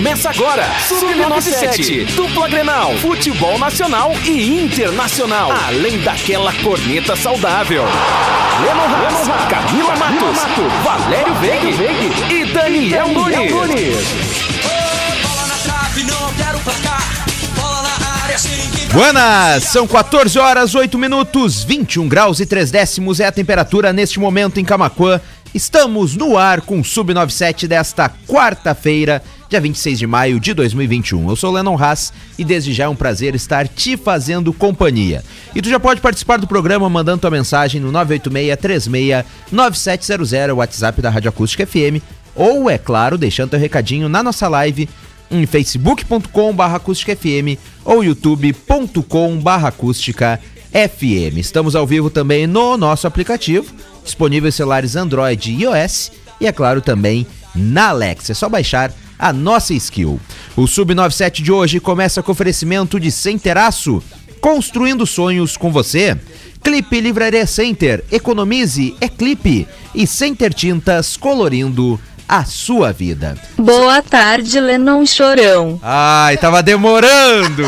Começa agora. Sub-97, dupla Grenal, futebol nacional e internacional. Além daquela corneta saudável. Lennon Haas, Camila Matos, Valério Veig e Daniel Nunes. Bola na trave, não altera o placar. Bola na área, sem ninguém pra Buenas, são 14 horas 8 minutos, 21 graus e 3 décimos é a temperatura neste momento em Camaquã. Estamos no ar com o Sub97 desta quarta-feira, dia 26 de maio de 2021. Eu sou o Lennon Haas e desde já é um prazer estar te fazendo companhia. E tu já pode participar do programa mandando tua mensagem no 986-36-9700, o WhatsApp da Rádio Acústica FM, ou, é claro, deixando teu recadinho na nossa live em facebook.com.br acústicafm ou youtube.com.br acústicafm. Estamos ao vivo também no nosso aplicativo, disponível em celulares Android e iOS e, é claro, também na Alexa. É só baixar a nossa skill. O Sub97 de hoje começa com oferecimento de Centeraço, construindo sonhos com você. Clipe Livraria Center, economize, é clipe. E Center Tintas, colorindo a sua vida. Boa tarde, Lennon Chorão. Ai, tava demorando.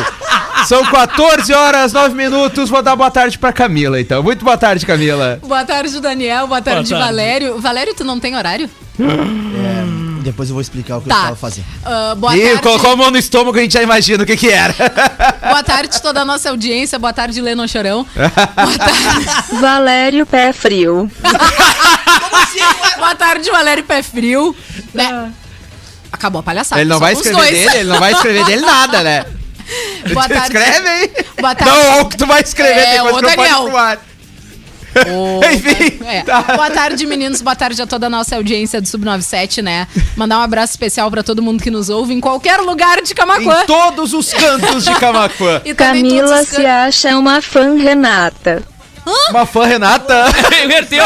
São 14 horas, 9 minutos. Vou dar boa tarde pra Camila, então. Muito boa tarde, Camila. Boa tarde, Daniel. Boa tarde, tarde. Valério. Valério, tu não tem horário? É, depois eu vou explicar o que eu Tá. tava fazendo. Ah, boa Ih, tarde. colocou a mão no estômago, a gente já imagina o que que era. Boa tarde, toda a nossa audiência. Boa tarde, Lennon Chorão. Boa tarde. Valério Pé Frio. Boa tarde, Valério Pé Frio. Né? Acabou a palhaçada. Ele não vai escrever dele, ele não vai escrever dele nada, né? Boa tarde. Escreve aí. Boa tarde. Não, ou que tu vai escrever É, depois ô, que Daniel. pro Enfim, é. tá. Boa tarde, meninos. Boa tarde a toda a nossa audiência do Sub97, né? Mandar um abraço especial pra todo mundo que nos ouve em qualquer lugar de Camacuã. Em todos os cantos de Camacuã. E Camila se acha uma fã Renata. Uma fã Renata. Inverteu.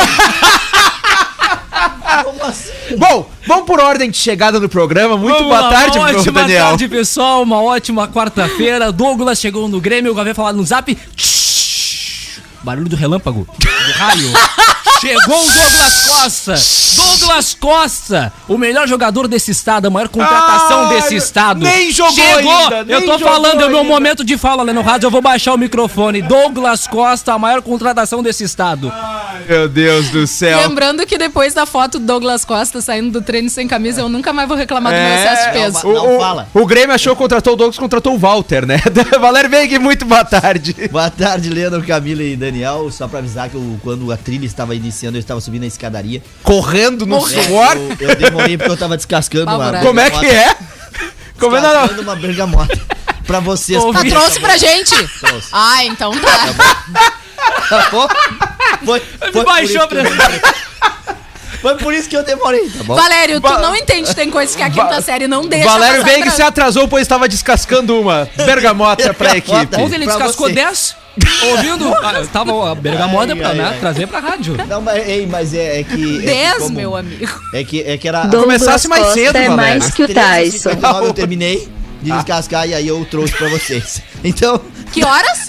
Bom, vamos por ordem de chegada do programa. Muito Vamos boa lá, tarde, uma ótima Daniel. tarde, pessoal. Uma ótima quarta-feira. Douglas chegou no Grêmio, eu havia falado no zap. Barulho do relâmpago, do raio. Chegou o Douglas Costa. Douglas Costa, o melhor jogador desse estado, a maior contratação Ah, desse estado. nem jogou Chegou. ainda, Eu tô falando, é o meu momento de fala, Leno Rádio. Eu vou baixar o microfone. Douglas Costa, a maior contratação desse estado. Meu Deus do céu. Lembrando que depois da foto do Douglas Costa saindo do treino sem camisa, eu nunca mais vou reclamar do meu É, excesso de peso. O, Não o- fala. o Grêmio achou que contratou o Douglas, contratou o Walter, né? Valério Veig, muito boa tarde. Boa tarde, Leandro, Camila e Daniel. Só pra avisar que eu, quando a trilha estava iniciando, eu estava subindo a escadaria. Correndo no suor. Eu, eu demorei porque eu tava descascando uma Apavorado. Como é que é? Como é não, uma bergamota. Pra vocês. Ah, trouxe pra gente? Trouxe. Ah, então tá. Tá bom? Foi, foi, por baixou isso a que eu demorei. Foi por isso que eu demorei, tá bom? Valério, tu Va- não entende, tem coisas que a quinta série não deixa. Valério Veig pra- se atrasou, pois estava descascando uma bergamota pra equipe. Ontem ele descascou você. 10. Ouvindo? Ah, eu tava a bergamota Ai, pra ai, né, ai. trazer pra rádio. Não, mas, ei, mas é, é que. é que 10, como- meu amigo. É que, é que era. Começasse mais Costa cedo, é mais que o Tyson. 13h59 eu terminei de descascar e aí eu trouxe pra vocês. Então, Que horas?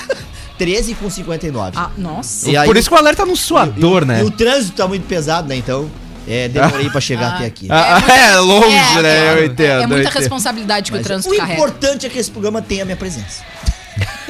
13 com 59. Ah, nossa. E aí- Por isso que o Valério tá num suador, né? E o trânsito tá muito pesado, né? Então, é, demorei pra chegar até aqui. Ah, é, longe, É, né? é, eu entendo. É muita entendo. responsabilidade que Mas o trânsito o carrega. importante é que esse programa tenha a minha presença.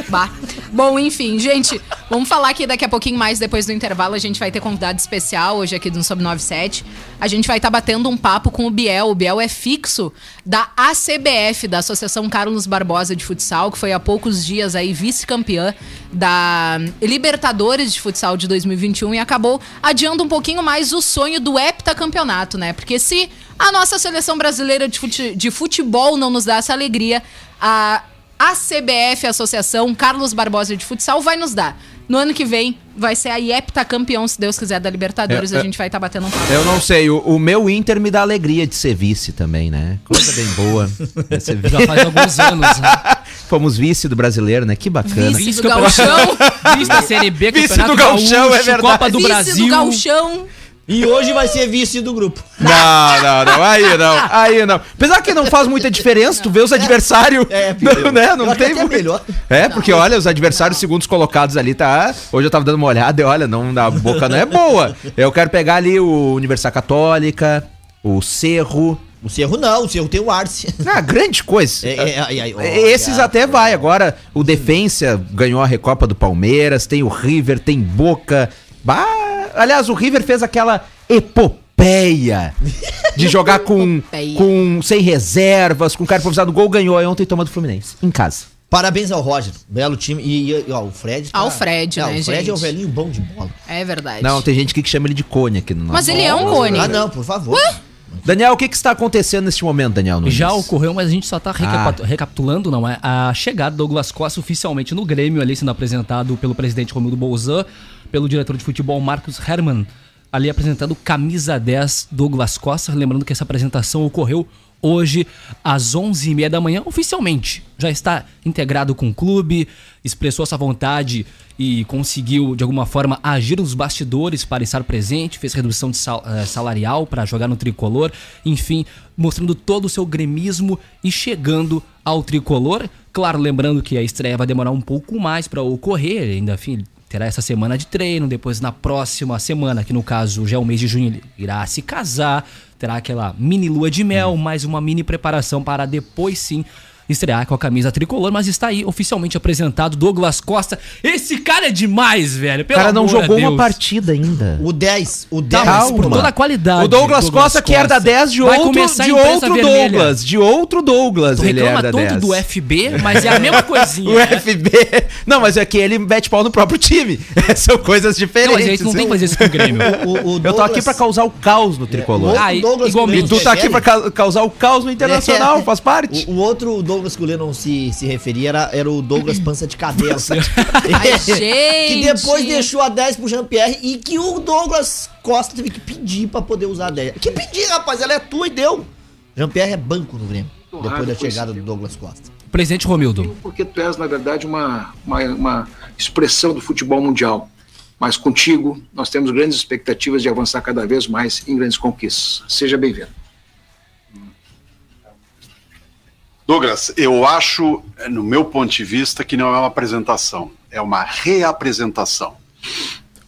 Bah. Bom, enfim, gente, vamos falar aqui daqui a pouquinho mais depois do intervalo. A gente vai ter convidado especial hoje aqui do Sob 97. A gente vai estar batendo um papo com o Biel. O Biel é fixo da ACBF, da Associação Carlos Barbosa de Futsal, que foi há poucos dias aí vice-campeã da Libertadores de Futsal de 2021 e acabou adiando um pouquinho mais o sonho do heptacampeonato, né? Porque se a nossa seleção brasileira de, fute- de futebol não nos dá essa alegria, a a CBF, a Associação Carlos Barbosa de Futsal, vai nos dar. No ano que vem, vai ser a IEPTA campeão, se Deus quiser, da Libertadores. É, é. a gente vai estar batendo um papo. Eu não sei, o, o meu Inter me dá alegria de ser vice também, né? Coisa bem boa. É Já faz alguns anos. Né? Fomos vice do brasileiro, né? Que bacana. Vice do Gauchão, Vice da Série B, Vice do Gauchão, é verdade. Copa do vice Brasil. do Gauchão. E hoje vai ser vice do grupo. Não, não, não. Aí não. Aí não. Apesar que não faz muita diferença, tu vê os adversários. É, não, né? Não tem muito- melhor. É, porque olha, os adversários segundos colocados ali, tá? Hoje eu tava dando uma olhada e olha, não, a boca não é boa. Eu quero pegar ali o Universidade Católica, o Cerro, O Cerro não, o Cerro tem o Arce. Ah, grande coisa. É, é, é, é, Esses é, até vai. Agora, o Defensa ganhou a Recopa do Palmeiras, tem o River, tem Boca. Bah, aliás, o River fez aquela epopeia de jogar com, com sem reservas, com cara improvisado. O gol ganhou aí ontem toma do Fluminense, em casa. Parabéns ao Roger, belo time. E, e, ó, o Fred. Ao Fred, Não, né, O Fred é o gente? velhinho bom de bola. É verdade. Não, tem gente aqui que chama ele de cone aqui no nosso. Mas ele é um cone. Ah, não, por favor. Daniel, o que, que está acontecendo neste momento, Daniel? Nunes? Já ocorreu, mas a gente só tá recapa- Ah. recapitulando, não é? A chegada do Douglas Costa oficialmente no Grêmio, ali sendo apresentado pelo presidente Romildo Bolzan, pelo diretor de futebol Marcos Herman, ali apresentando camisa 10 Douglas Costa. Lembrando que essa apresentação ocorreu hoje às 11h30 da manhã, oficialmente. Já está integrado com o clube, expressou essa vontade e conseguiu, de alguma forma, agir nos bastidores para estar presente, fez redução de sal- eh, salarial para jogar no tricolor, enfim, mostrando todo o seu gremismo e chegando ao tricolor. Claro, lembrando que a estreia vai demorar um pouco mais para ocorrer, ainda, enfim, terá essa semana de treino, depois na próxima semana, que no caso já é o mês de junho, ele irá se casar, terá aquela mini lua de mel, mais uma mini preparação para depois sim estrear com a camisa tricolor, mas está aí oficialmente apresentado Douglas Costa. Esse cara é demais, velho. O cara não jogou uma partida ainda. O 10. O Tá, 10. mas Calma. por toda a qualidade. O Douglas, Costa, que era da 10 de Vai outro, de outro vermelha. Douglas. De outro Douglas. Tu ele reclama era da tanto 10. do FB, mas é a mesma coisinha. O né? FB. Não, mas é que ele mete pau no próprio time. São coisas Não, diferentes. mas a gente não tem que fazer isso com o Grêmio. O, o Eu tô Douglas- aqui pra causar o caos no tricolor. outro Ah, e- Douglas igualmente. E tu tá aqui pra ca- causar o caos no internacional, É. faz parte. O, o outro Douglas que o Lennon se, se referia era, era o Douglas Pança de Cadela. Ai, Que gente. depois deixou a 10 pro Jean-Pierre e que o Douglas Costa teve que pedir pra poder usar a 10. Que pedir, rapaz? Ela é tua e deu. Jean-Pierre é banco no Grêmio. Depois da chegada do Douglas Costa. Presidente Romildo. porque tu és, na verdade, uma, uma, uma expressão do futebol mundial. Mas contigo, nós temos grandes expectativas de avançar cada vez mais em grandes conquistas. Seja bem-vindo. Douglas, eu acho, no meu ponto de vista, que não é uma apresentação, é uma reapresentação.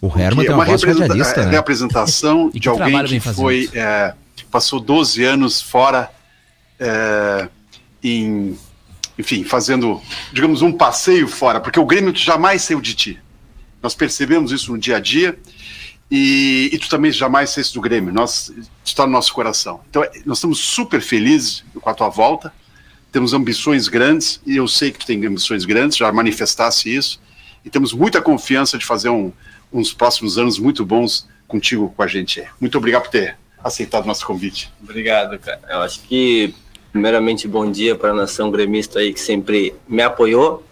O Herman é uma voz representa- é, né? reapresentação de alguém que foi é, passou 12 anos fora, é, em, enfim, fazendo, digamos, um passeio fora, porque o Grêmio jamais saiu de ti. Nós percebemos isso no dia a dia e, e tu também jamais saíste do Grêmio. Nós está no nosso coração. Então, é, nós estamos super felizes com a tua volta. Temos ambições grandes e eu sei que tu tem ambições grandes, já manifestasse isso. E temos muita confiança de fazer um- uns próximos anos muito bons contigo, com a gente. Muito obrigado por ter aceitado o nosso convite. Obrigado, cara. Eu acho que, primeiramente, bom dia para a nação gremista aí que sempre me apoiou.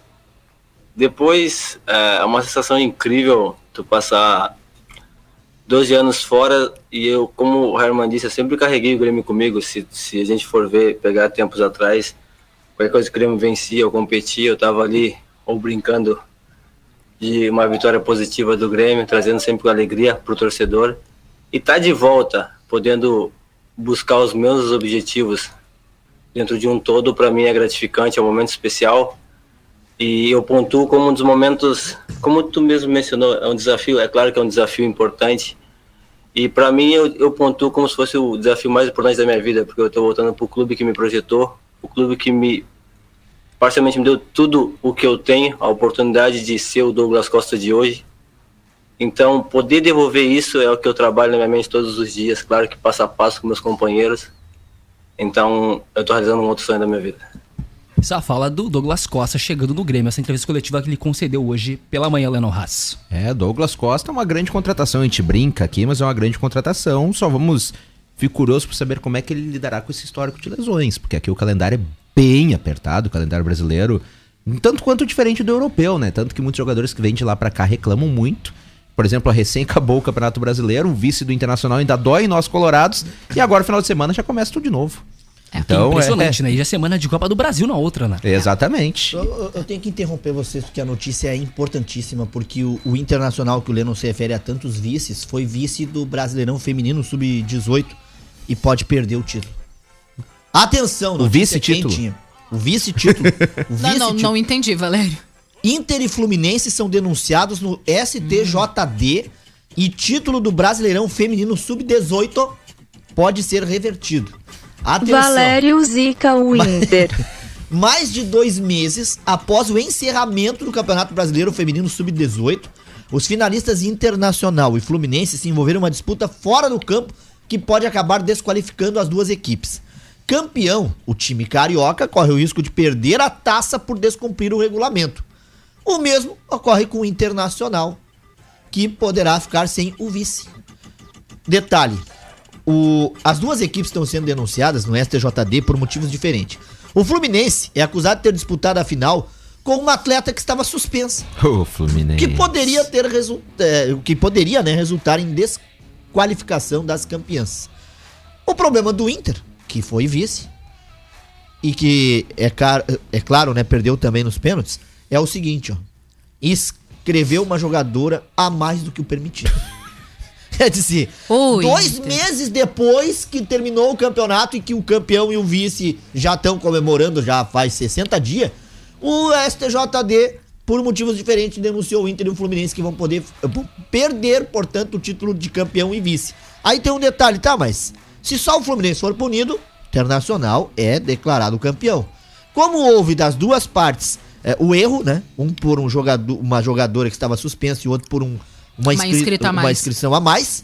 Depois, é uma sensação incrível tu passar 12 anos fora e eu, como o Herman disse, eu sempre carreguei o Grêmio comigo. Se, se a gente for ver, pegar tempos atrás, qualquer coisa que o Grêmio vencia, eu competia, eu estava ali ou brincando de uma vitória positiva do Grêmio, trazendo sempre alegria para o torcedor. E tá de volta, podendo buscar os meus objetivos dentro de um todo, para mim é gratificante, é um momento especial. E eu pontuo como um dos momentos, como tu mesmo mencionou, é um desafio, é claro que é um desafio importante. E para mim eu, eu pontuo como se fosse o desafio mais importante da minha vida, porque eu estou voltando para o clube que me projetou, o clube que me parcialmente me deu tudo o que eu tenho, a oportunidade de ser o Douglas Costa de hoje. Então, poder devolver isso é o que eu trabalho na minha mente todos os dias, claro que passo a passo com meus companheiros. Então, eu estou realizando um outro sonho da minha vida. Essa fala do Douglas Costa chegando no Grêmio, essa entrevista coletiva que ele concedeu hoje pela manhã, Lennon Haas. É, Douglas Costa é uma grande contratação. A gente brinca aqui, mas é uma grande contratação. Só vamos. Fico curioso por saber como é que ele lidará com esse histórico de lesões, porque aqui o calendário é bem apertado, o calendário brasileiro, tanto quanto diferente do europeu, né? Tanto que muitos jogadores que vêm de lá pra cá reclamam muito. Por exemplo, a recém acabou o Campeonato Brasileiro, o vice do Internacional ainda dói em nós colorados, e agora, final de semana, já começa tudo de novo. Então, Impressionante, né? E já é semana de Copa do Brasil na outra, né? Exatamente. Eu, eu- eu tenho que interromper vocês porque a notícia é importantíssima, porque o, o Internacional, que o Lennon se refere a tantos vices, foi vice do Brasileirão Feminino Sub-18 e pode perder o título. Atenção, O vice-título? O vice-título. O Não, não, não entendi, Valério. Inter e Fluminense são denunciados no STJD e título do Brasileirão Feminino Sub-18 pode ser revertido. Atenção. Valério Zica Winter. Mais de dois meses após o encerramento do Campeonato Brasileiro Feminino Sub-18, os finalistas Internacional e Fluminense se envolveram em uma disputa fora do campo que pode acabar desqualificando as duas equipes. Campeão, o time carioca corre o risco de perder a taça por descumprir o regulamento. O mesmo ocorre com o Internacional, que poderá ficar sem o vice. Detalhe: o- as duas equipes estão sendo denunciadas no STJD por motivos diferentes. O Fluminense é acusado de ter disputado a final com uma atleta que estava suspensa, Ô, Fluminense. que poderia ter resu- é, que poderia, né, resultar em desqualificação das campeãs. O problema do Inter, que foi vice e que é, car- é claro, né, perdeu também nos pênaltis, é o seguinte, ó. Escreveu uma jogadora a mais do que o permitido. Quer dizer, Oi, dois meses depois que terminou o campeonato e que o campeão e o vice já estão comemorando já faz 60 dias, o STJD, por motivos diferentes, denunciou o Inter e o Fluminense que vão poder perder, portanto, o título de campeão e vice. Aí tem um detalhe, tá? Mas se só o Fluminense for punido, Internacional é declarado campeão. Como houve das duas partes eh, o erro, né? Um por um jogador, uma jogadora que estava suspensa e outro por um, uma, Uma inscri- inscrita uma mais. inscrição a mais,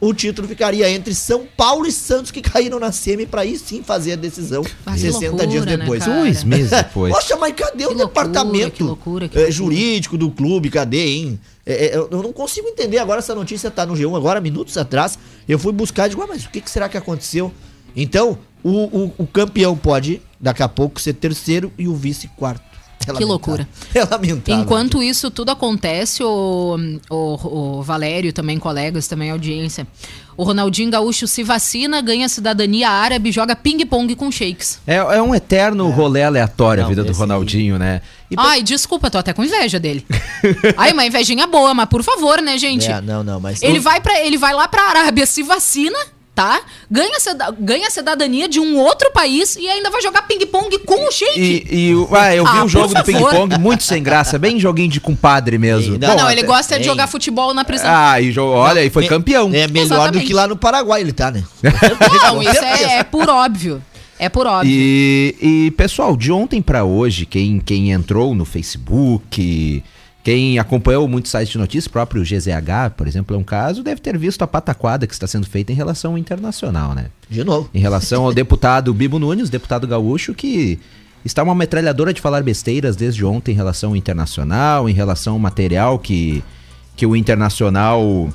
o título ficaria entre São Paulo e Santos, que caíram na semi, pra aí sim fazer a decisão Ah, que 60 loucura, dias né, depois. cara? Dois meses depois. Poxa, mas cadê o Que loucura, departamento que loucura, que eh, loucura. jurídico do clube? Cadê, hein? É, é, eu não consigo entender. Agora essa notícia tá no G1, agora, minutos atrás. Eu fui buscar e digo, ah, mas o que, que será que aconteceu? Então, o, o, o campeão pode, daqui a pouco, ser terceiro e o vice quarto. É lamentável. loucura. É lamentável. Enquanto isso tudo acontece, o, o, o Valério, também colegas, também audiência, o Ronaldinho Gaúcho se vacina, ganha cidadania árabe, joga ping-pong com shakes. É, é um eterno rolê aleatório Não, a vida do Ronaldinho, né? E Ai, desculpa, tô até com inveja dele. Ai, uma invejinha boa, mas por favor, né, gente? É, não, não, mas... Ele vai para ele vai lá pra Arábia, se vacina, tá? Ganha, ganha cidadania de um outro país e ainda vai jogar ping-pong com o shake. E, e ah, eu vi Ah, o jogo do ping-pong muito sem graça, bem joguinho de compadre mesmo. Não, Bom, ele até- gosta de Ei. jogar futebol na prisão. Ah, e olha, e foi campeão. É melhor Exatamente. do que lá no Paraguai ele tá, né? não, isso é, é por óbvio. É por óbvio. E, e, pessoal, de ontem pra hoje, quem, quem entrou no Facebook, quem acompanhou muitos sites de notícias, próprio GZH, por exemplo, é um caso, deve ter visto a pataquada que está sendo feita em relação ao internacional, né? De novo. Em relação ao deputado Bibo Nunes, deputado gaúcho, que está uma metralhadora de falar besteiras desde ontem em relação ao internacional, em relação ao material que, que o internacional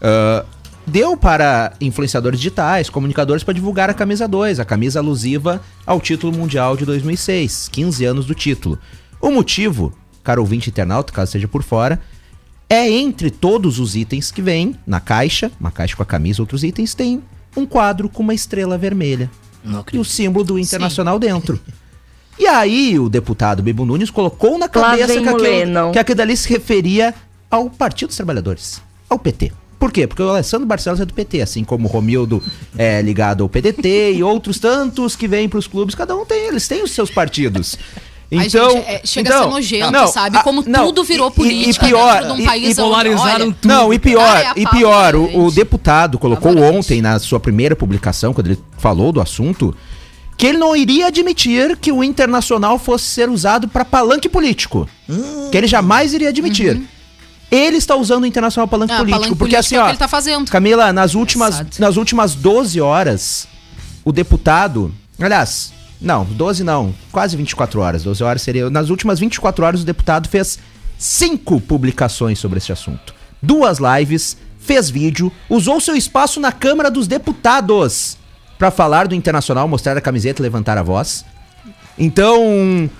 ah, deu para influenciadores digitais, comunicadores para divulgar a camisa 2, a camisa alusiva ao título mundial de 2006, 15 anos do título. O motivo, caro ouvinte internauta, caso seja por fora, é entre todos os itens que vem na caixa, uma caixa com a camisa, outros itens, tem um quadro com uma estrela vermelha e o símbolo do Internacional dentro. E aí o deputado Bibo Nunes colocou na cabeça que aquilo, que aquilo dali se referia ao Partido dos Trabalhadores, ao PT. Por quê? Porque o Alessandro Barcelos é do PT, assim como o Romildo é ligado ao PDT e outros tantos que vêm para os clubes, cada um tem, eles têm os seus partidos. Então, gente, é- chega a ser então, nojento, sabe? Como tudo virou política e pior, dentro de um e- país e polarizaram onde, tudo. não, e pior, Ai, e pior, o, o deputado colocou ontem na sua primeira publicação, quando ele falou do assunto, que ele não iria admitir que o internacional fosse ser usado para palanque político. Que ele jamais iria admitir. Ele está usando o internacional palanque Ah, político, palanque porque político assim, é o ó, ele tá fazendo. Camila, nas últimas, Engraçado. nas últimas 12 horas, o deputado, aliás, não, 12 não, quase 24 horas, 12 horas seria, nas últimas 24 horas o deputado fez cinco publicações sobre esse assunto. Duas lives, fez vídeo, usou seu espaço na Câmara dos Deputados para falar do Internacional, mostrar a camiseta e levantar a voz. Então,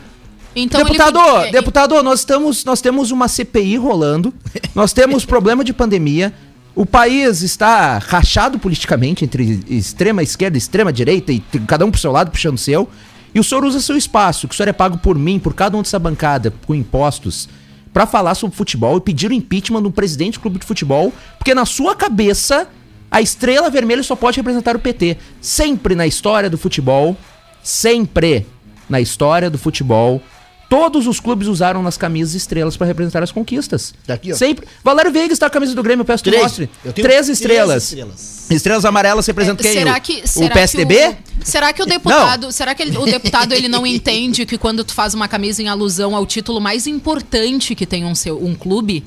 Então deputado, podia- deputado, nós estamos, nós temos uma CPI rolando, nós temos problema de pandemia, o país está rachado politicamente entre extrema esquerda extrema direita e cada um pro seu lado puxando o seu, e o senhor usa seu espaço, que o senhor é pago por mim, por cada um dessa bancada, com impostos, pra falar sobre futebol e pedir o impeachment do presidente do clube de futebol, porque na sua cabeça a estrela vermelha só pode representar o PT. Sempre na história do futebol, sempre na história do futebol, Todos os clubes usaram nas camisas estrelas para representar as conquistas. Daqui, ó. Sempre. Valério Veiga está com a camisa do Grêmio, eu peço que mostre. Eu tenho Três três estrelas. estrelas. Estrelas amarelas representam quem? Será O- que, o será PSDB? Que o, será que o deputado, será que ele- o deputado ele não entende que quando tu faz uma camisa em alusão ao título mais importante que tem um seu um clube,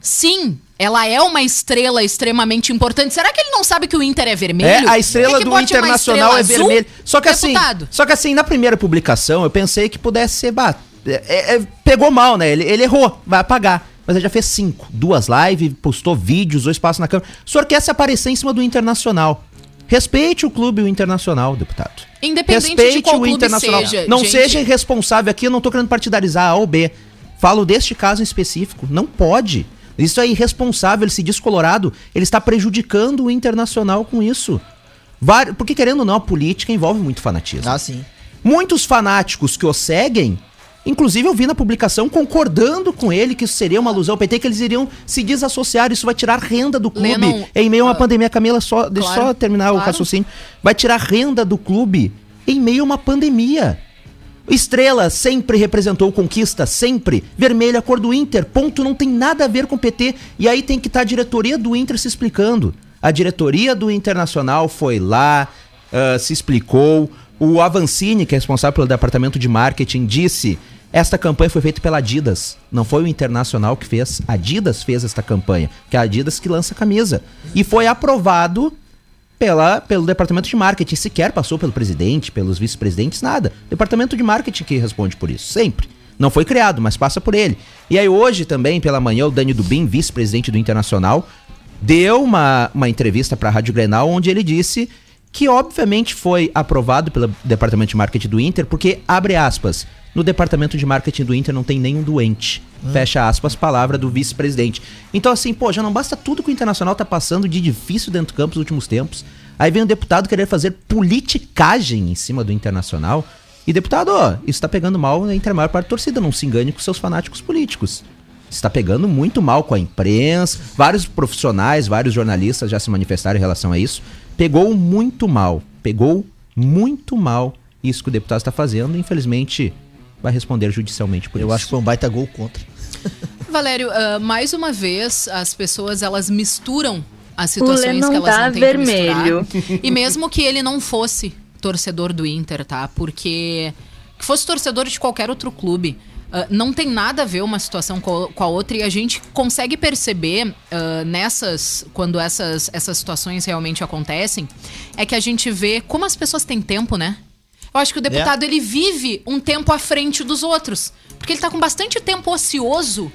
sim, ela é uma estrela extremamente importante. Será que ele não sabe que o Inter é vermelho? É, a estrela É do Internacional é estrela azul, vermelha. Só que assim, deputado. só que assim, na primeira publicação eu pensei que pudesse ser, bah, é- é- é- pegou mal, né? Ele, ele errou, vai apagar. Mas ele já fez cinco, duas lives, postou vídeos, dois passos na câmera. O senhor quer se aparecer em cima do Internacional. Respeite o clube e o Internacional, deputado. Independente de qual clube seja, não gente. seja irresponsável aqui, eu não tô querendo partidarizar A ou B. Falo deste caso em específico. Não pode. Isso é irresponsável, ele se diz colorado, ele está prejudicando o internacional com isso. Porque querendo ou não, a política envolve muito fanatismo. Ah, sim. Muitos fanáticos que o seguem, inclusive eu vi na publicação concordando com ele que isso seria uma alusão ao PT, que eles iriam se desassociar, isso vai tirar renda do clube. Lennon, em meio a uma ah, pandemia, Camila, só, deixa claro, só terminar o claro. raciocínio. Vai tirar renda do clube em meio a uma pandemia. Estrela sempre representou conquista, sempre. Vermelha, cor do Inter, ponto, não tem nada a ver com o PT. E aí tem que estar a diretoria do Inter se explicando. A diretoria do Internacional foi lá, ah, se explicou. O Avancini, que é responsável pelo departamento de marketing, disse: esta campanha foi feita pela Adidas. Não foi o Internacional que fez. A Adidas fez esta campanha. Que é a Adidas que lança a camisa. E foi aprovado pela, pelo departamento de marketing. Sequer passou pelo presidente, pelos vice-presidentes, nada. Departamento de marketing que responde por isso, sempre. Não foi criado, mas passa por ele. E aí hoje também, pela manhã, o Dani Dubin, vice-presidente do Internacional, deu uma, uma entrevista para a Rádio Grenal, onde ele disse que obviamente foi aprovado pelo departamento de marketing do Inter, porque, abre aspas, no departamento de marketing do Inter não tem nenhum doente. Fecha aspas, palavra do vice-presidente. Então, assim, pô, já não basta tudo que o Internacional tá passando de difícil dentro do campo nos últimos tempos. Aí vem um deputado querer fazer politicagem em cima do Internacional. E, deputado, ó, isso tá pegando mal entre a maior parte da torcida. Não se engane com seus fanáticos políticos. Está pegando muito mal com a imprensa. Vários profissionais, vários jornalistas já se manifestaram em relação a isso. Pegou muito mal. Pegou muito mal isso que o deputado está fazendo. Infelizmente, vai responder judicialmente por Eu isso. acho que foi um baita gol contra. Valério, ah, mais uma vez, as pessoas elas misturam as situações que elas tá não têm vermelho. que misturar. E mesmo que ele não fosse torcedor do Inter, tá? Porque que fosse torcedor de qualquer outro clube, ah, não tem nada a ver uma situação co- com a outra e a gente consegue perceber ah, nessas quando essas essas situações realmente acontecem, é que a gente vê como as pessoas têm tempo, né? Eu acho que o deputado ele vive um tempo à frente dos outros, porque ele tá com bastante tempo ocioso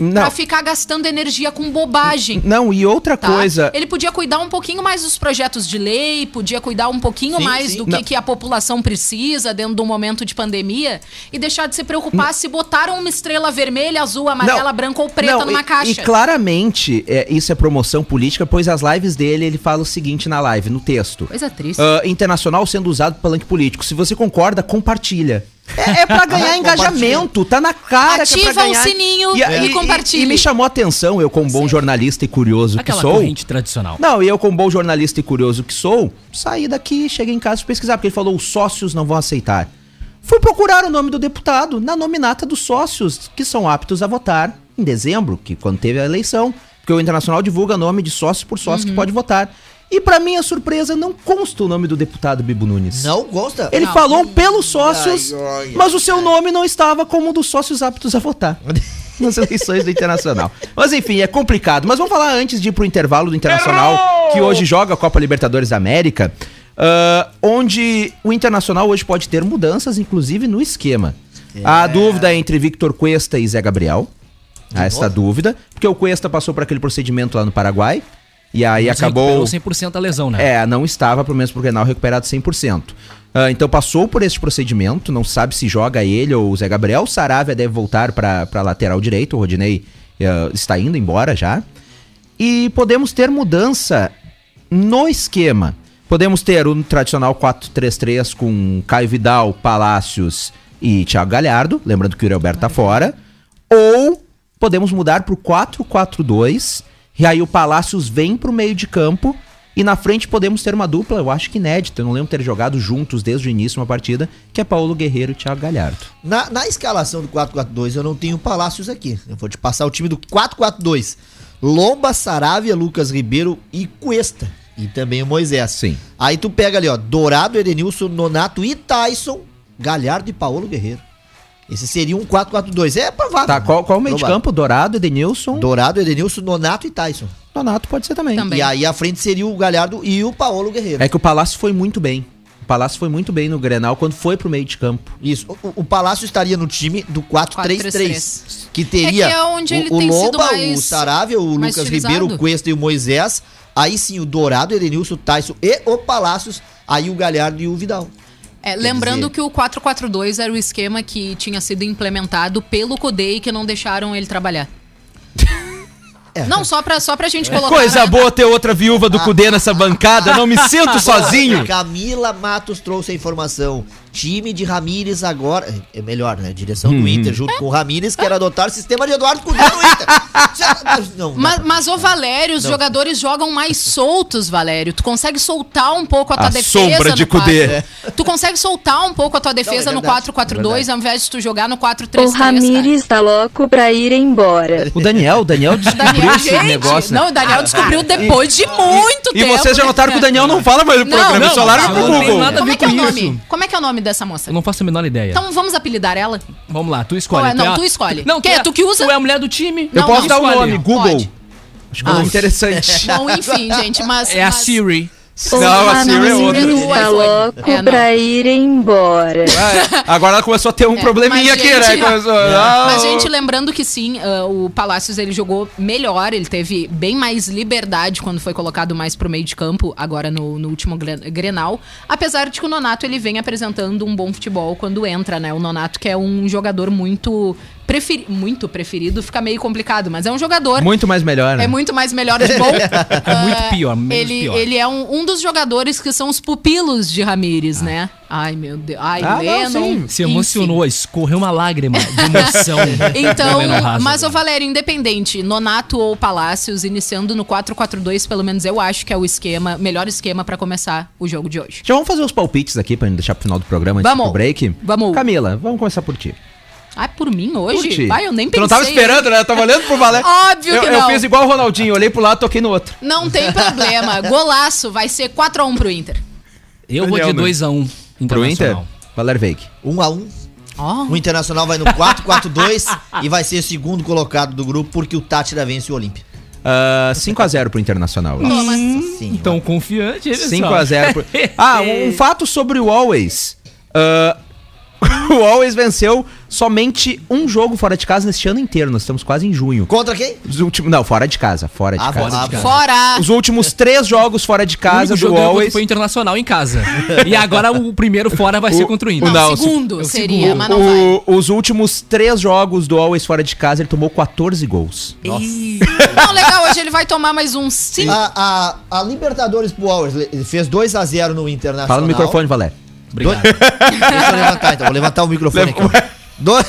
Não, pra ficar gastando energia com bobagem. não, e outra Tá? coisa. Ele podia cuidar um pouquinho mais dos projetos de lei, podia cuidar um pouquinho Sim, mais sim. do que, Não. que a população precisa dentro de um momento de pandemia e deixar de se preocupar se botaram uma estrela vermelha, azul, amarela, Não, branca ou preta não, numa e- caixa. E claramente é, isso é promoção política, pois as lives dele, ele fala o seguinte na live, no texto. Coisa triste. Ah, internacional sendo usado para palanque político. Se você concorda, compartilha. É, é pra ganhar engajamento, tá na cara que é Ativa o sininho e compartilhe. E, me chamou a atenção, eu como bom jornalista e curioso Aquela que sou. corrente tradicional. Não, e eu como bom jornalista e curioso que sou, saí daqui, cheguei em casa e pesquisar, porque ele falou os sócios não vão aceitar. Fui procurar o nome do deputado na nominata dos sócios que são aptos a votar em dezembro, que quando teve a eleição, porque o Internacional divulga nome de sócio por sócio Uhum. que pode votar. E pra minha surpresa, não consta o nome do deputado Bibo Nunes. Não gosta? Ele Não. falou pelos sócios, Ai, ai, mas o seu nome não estava como um dos sócios aptos a votar. Nas eleições do Internacional. Mas enfim, é complicado. Mas vamos falar antes de ir pro intervalo do Internacional, que hoje joga a Copa Libertadores da América, ah, onde o Internacional hoje pode ter mudanças, inclusive no esquema. A dúvida é entre Victor Cuesta e Zé Gabriel. Há essa dúvida, porque o Cuesta passou por aquele procedimento lá no Paraguai. E aí Mas acabou. recuperou 100% a lesão, né? É, não estava, pelo menos pro Grenal, recuperado 100%. Ah, então passou por esse procedimento, não sabe se joga ele ou o Zé Gabriel. O Saravia deve voltar para pra lateral direito, o Rodinei ah, está indo embora já. E podemos ter mudança no esquema. Podemos ter o tradicional 4-3-3 com Caio Vidal, Palácios e Thiago Galhardo, lembrando que o Roberto tá fora. Ou podemos mudar pro 4-4-2, e aí o Palácios vem pro meio de campo E na frente podemos ter uma dupla, eu acho que inédita, eu não lembro ter jogado juntos desde o início uma partida, que é Paulo Guerreiro e Thiago Galhardo. Na, na escalação do 4-4-2, eu não tenho Palácios aqui. Eu vou te passar o time do 4-4-2. Lomba, Saravia, Lucas Ribeiro e Cuesta. E também o Moisés. Sim. Aí tu pega ali, ó, Dourado, Edenilson, Nonato e Tyson, Galhardo e Paulo Guerreiro. Esse seria um 4-4-2. É provável. Tá, qual, qual o meio de campo? Dourado, Edenilson, Dourado, Edenilson, Nonato e Tyson. Donato pode ser também. Também. E aí a frente seria o Galhardo e o Paulo Guerreiro. É que o Palácio foi muito bem. O Palácio foi muito bem no Grenal quando foi pro meio de campo. Isso. O, o Palácio estaria no time do 4-3-3. Que teria É que é onde ele o, o tem sido Lomba, mais- o Saravia, o Lucas utilizado. Ribeiro, o Cuesta e o Moisés. Aí sim o Dourado, o Edenilson, o Tyson e o Palácios. Aí o Galhardo e o Vidal. É, lembrando dizer- que o 4-4-2 era o esquema que tinha sido implementado pelo Codei e que não deixaram ele trabalhar. É. Não, só pra, só pra gente colocar. Coisa boa ter outra viúva do Cudê nessa bancada, não me sinto sozinho. Camila Matos trouxe a informação. Time de Ramires agora. É melhor, né? Direção Uhum. do Inter, junto com o Ramires, quer adotar o sistema de Eduardo Cudê no Inter. Não, não, Mas, mas ô Valério, os jogadores jogam mais soltos, Valério. Tu consegue soltar um pouco a tua A defesa sombra de no Cudê. Tu consegue soltar um pouco a tua defesa no verdade, 4-4-2 ao invés de tu jogar no 4-3-3. O Ramires tá louco pra ir embora. O Daniel, o Daniel descobriu Daniel, esse gente, negócio. né? não, o Daniel descobriu depois de muito E tempo. vocês já notaram que o Daniel não fala mais no Não, programa, não, só larga não, pro não Google. Como é que é o nome? Como é que é o nome dessa moça? Eu não faço a menor ideia. Então vamos apelidar ela? Vamos lá, tu escolhe. Qual é? Não, é a- tu escolhe. Não, Quem é? Tu que usa? Tu é a mulher do time. Eu Não, posso não, dar o escolhe. nome, Google. Pode. Acho que é um nome interessante. Bom, enfim, gente, mas... É a mas- Siri. O Não, a Siri é Siri outra. do Ramires tá louco É, não. pra ir embora. Agora ela começou a ter um É, probleminha mas, aqui, gente, né? Começou, ah, Mas, gente, lembrando que sim, ah, o Palácios ele jogou melhor, ele teve bem mais liberdade quando foi colocado mais pro meio de campo, agora no, no último gren- Grenal. Apesar de que o Nonato ele vem apresentando um bom futebol quando entra, né? O Nonato, que é um jogador muito, preferi muito preferido, fica meio complicado, mas é um jogador. Muito mais melhor, né? É muito mais melhor de bom. É muito Ah, pior, menos ele, pior. ele é um, um dos jogadores que são os pupilos de Ramires, né? Ai, meu Deus. Ai, Ah, não, Lennon. sim. Se enfim. emocionou, escorreu uma lágrima de emoção. Então, mas o Valério, independente, Nonato ou Palácios, iniciando no 4-4-2, pelo menos eu acho que é o esquema, melhor esquema pra começar o jogo de hoje. Já vamos fazer os palpites aqui pra não deixar pro final do programa antes Vamos. do break? Vamos. Camila, vamos começar por ti. Ai, por mim hoje? Por ti. Ai, eu nem Tu pensei. não tava esperando, né? Eu tava olhando pro Valério. Óbvio eu, que Eu não. fiz igual o Ronaldinho, olhei pro lado, toquei no outro. Não tem problema. Golaço, vai ser 4x1 pro Inter. Eu vou de Daniel, 2x1 Pro Inter? Valério Veig. Um a um. Ó. O Internacional vai no 4-4-2 e vai ser segundo colocado do grupo porque o Tátira vence o Olímpia. Ah, 5x0 pro Internacional. Pô, mas- Sim. Tão confiante, ele 5x0 pro... Ah, um, fato sobre o Always. Ah, o Always venceu somente um jogo fora de casa neste ano inteiro. Nós estamos quase em junho. Contra quem? Os últimos... Não, fora de casa. Fora de Ah, casa. fora de casa. Fora! Os últimos três jogos fora de O casa único do jogo que Always. foi internacional em casa. e agora o primeiro fora vai ser contra o Inter. o Não, não, segundo o seria, segundo. mas não vai. O- os últimos três jogos do Always fora de casa, ele tomou 14 gols. Não, legal, hoje ele vai tomar mais um 5. A, a, a Libertadores pro Always ele fez 2x0 no Internacional. Fala no microfone, Valério. Obrigado. Deixa eu levantar então, vou levantar o microfone aqui. ó.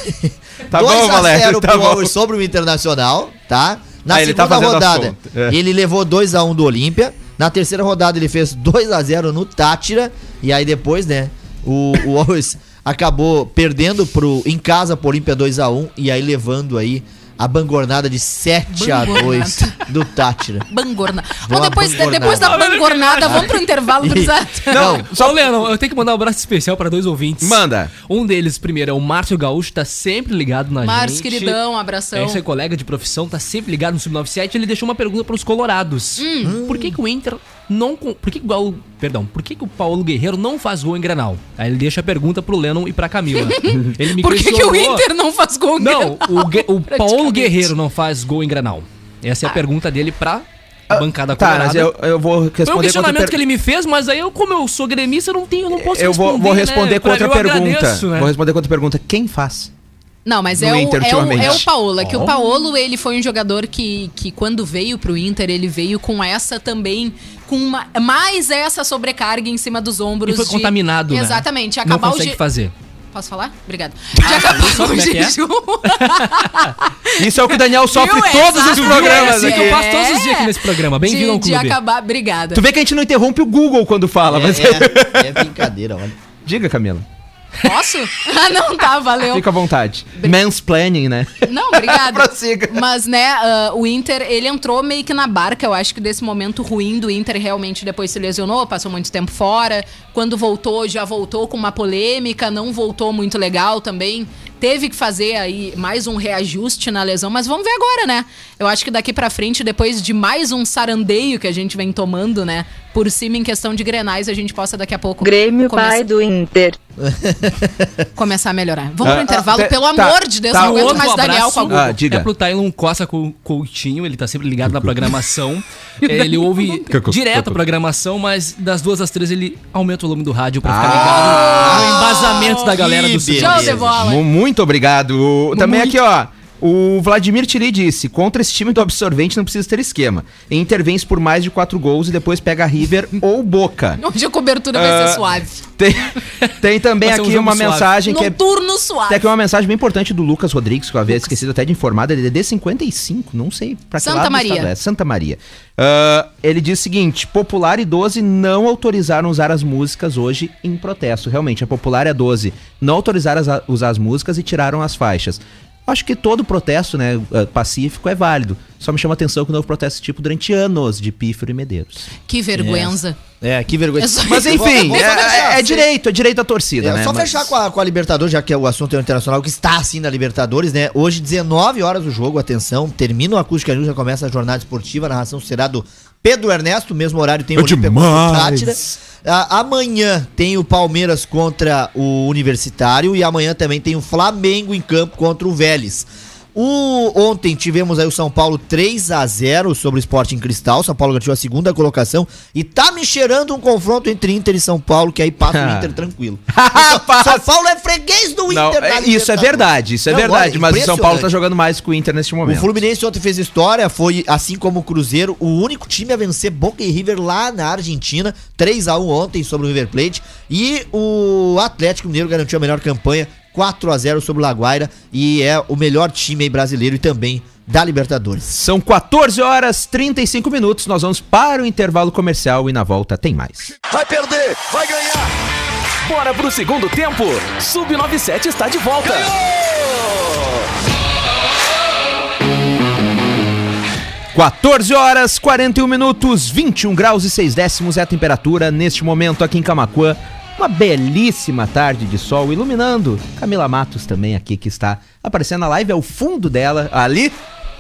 Tá 2 bom, a 0 Valério, tá pro bom. Sobre o Internacional, tá? Na Ah, ele tá segunda a rodada. É. ele levou 2x1 do Olímpia. Na terceira rodada, ele fez 2x0 no Tátira. E aí depois, né, o, o Always acabou perdendo pro, em casa pro Olímpia 2x1. E aí levando aí a bangornada de 7x2 do Tátira. Bangorna. Ó, depois, abangornada. depois da bangornada, vamos pro intervalo, gurizada. Não, Só, Leandro, eu tenho que mandar um abraço especial para dois ouvintes. Manda. Um deles, primeiro, é o Márcio Gaúcho, tá sempre ligado na Marcos, gente. queridão, um abração. Esse é colega de profissão, tá sempre ligado no Sub-97. Ele deixou uma pergunta para os colorados. Hum. Por que, que o Inter não... Por que, que o Paulo... Perdão. Por que, que o Paulo Guerreiro não faz gol em Granal? Aí ele deixa a pergunta pro Lennon e pra Camila. Ele me Por que, que o Inter não faz gol Não, o, Gue- o Paulo. Guerreiro não faz gol em Granal. Essa é a pergunta dele pra bancada Tá, colorada. mas eu, eu vou responder Foi um questionamento per- que ele me fez, mas aí eu, como eu sou gremista, eu não tenho, eu não posso Eu vou, vou responder né? com outra Pra- eu pergunta. agradeço, né? Vou responder com outra pergunta. Quem faz? Não, mas No é o, Inter, é, o, é o Paolo. É que Oh. o Paolo, ele foi um jogador que, que quando veio pro Inter, ele veio com essa também, com uma, mais essa sobrecarga em cima dos ombros. E foi de- contaminado, né? Exatamente. Não Acabar o consegue Ge- fazer. Posso falar? Obrigada. De acabar sabe com o é é? jejum. Isso é o que o Daniel sofre Viu? todos os programas assim aqui. que eu passo todos os dias aqui nesse programa. Bem-vindo de, ao de clube. acabar. Obrigada. Tu vê que a gente não interrompe o Google quando fala, É, mas... é- é brincadeira, olha. Diga, Camila. Posso? Ah, não, tá, valeu. Fica à vontade. Mansplaining, né? Não, obrigada. Mas, né, ah, o Inter, ele entrou meio que na barca, eu acho que desse momento ruim do Inter, realmente depois se lesionou, passou muito tempo fora. Quando voltou, já voltou com uma polêmica, não voltou muito legal também. Teve que fazer aí mais um reajuste na lesão, mas vamos ver agora, né? Eu acho que daqui pra frente, depois de mais um sarandeio que a gente vem tomando, né? Por cima em questão de grenais, a gente possa daqui a pouco Grêmio começar- pai do Inter. começar a melhorar. Vamos pro Ah, intervalo, ah, pelo tá, amor de Deus, tá. não aguento Outro mais Daniel abraço com a Google. Ah, diga. É pro Tylon Costa Cou- Coutinho, ele tá sempre ligado na programação. ele ouve direto a programação, mas das duas às três ele aumenta o volume do rádio pra ficar ligado no embasamento da galera do Sul. Show de bola. Mu- Muito obrigado. Também aqui, ó. O Vladimir Tiri disse: contra esse time do absorvente não precisa ter esquema. Intervence por mais de quatro gols e depois pega River ou Boca. Hoje a cobertura vai Ah, ser suave. Tem, tem também Vai um aqui jogo uma suave. mensagem que é. Noturno suave. Tem aqui uma mensagem bem importante do Lucas Rodrigues, que eu havia esquecido até de informar, ele é D55, não sei pra que Santa lado do Maria. é. Santa Maria. Ah, ele diz o seguinte: Popular e 12 não autorizaram usar as músicas hoje em protesto. Realmente, a Popular e a 12 não autorizaram as- usar as músicas e tiraram as faixas. Acho que todo protesto, né, ah, pacífico é válido. Só me chama a atenção que não houve protesto tipo durante anos de Pífero e Medeiros. Que vergüenza. É, que vergonha. É Mas enfim, Vou- vou é, é sim. direito, é direito da torcida, É, né? só Mas- fechar com a, com a Libertadores, já que é o assunto é o internacional, que está assim na Libertadores, né? Hoje, 19 horas o jogo, atenção, termina o Acústica News, já começa a jornada esportiva, a narração será do Pedro Ernesto, mesmo horário tem o É Olímpia contra o demais. Tátira. Amanhã tem o Palmeiras contra o Universitário e amanhã também tem o Flamengo em campo contra o Vélez. O, ontem tivemos aí o São Paulo 3 a 0 sobre o Sport em Cristal. São Paulo garantiu a segunda colocação e tá me cheirando um confronto entre Inter e São Paulo, que aí passa o Inter tranquilo. São, São Paulo é freguês do Não, Inter. é- isso é verdade, isso é Não, verdade, olha, mas o São Paulo tá jogando mais que o Inter neste O momento. Fluminense ontem fez história, foi assim como o Cruzeiro, o único time a vencer Boca e River lá na Argentina, 3 a 1 ontem sobre o River Plate, e o Atlético Mineiro garantiu a melhor campanha, 4 a 0 sobre o Laguaira, e é o melhor time aí brasileiro e também da Libertadores. São 14 horas 35 minutos, nós vamos para o intervalo comercial e na volta tem mais. Vai perder, vai ganhar. Bora pro segundo tempo. Sub-97 está de volta. 14 horas 41 minutos, 21 graus e 6 décimos é a temperatura neste momento aqui em Camacuã. Uma belíssima tarde de sol iluminando. Camila Matos também aqui que está aparecendo na live, é o fundo dela, ali.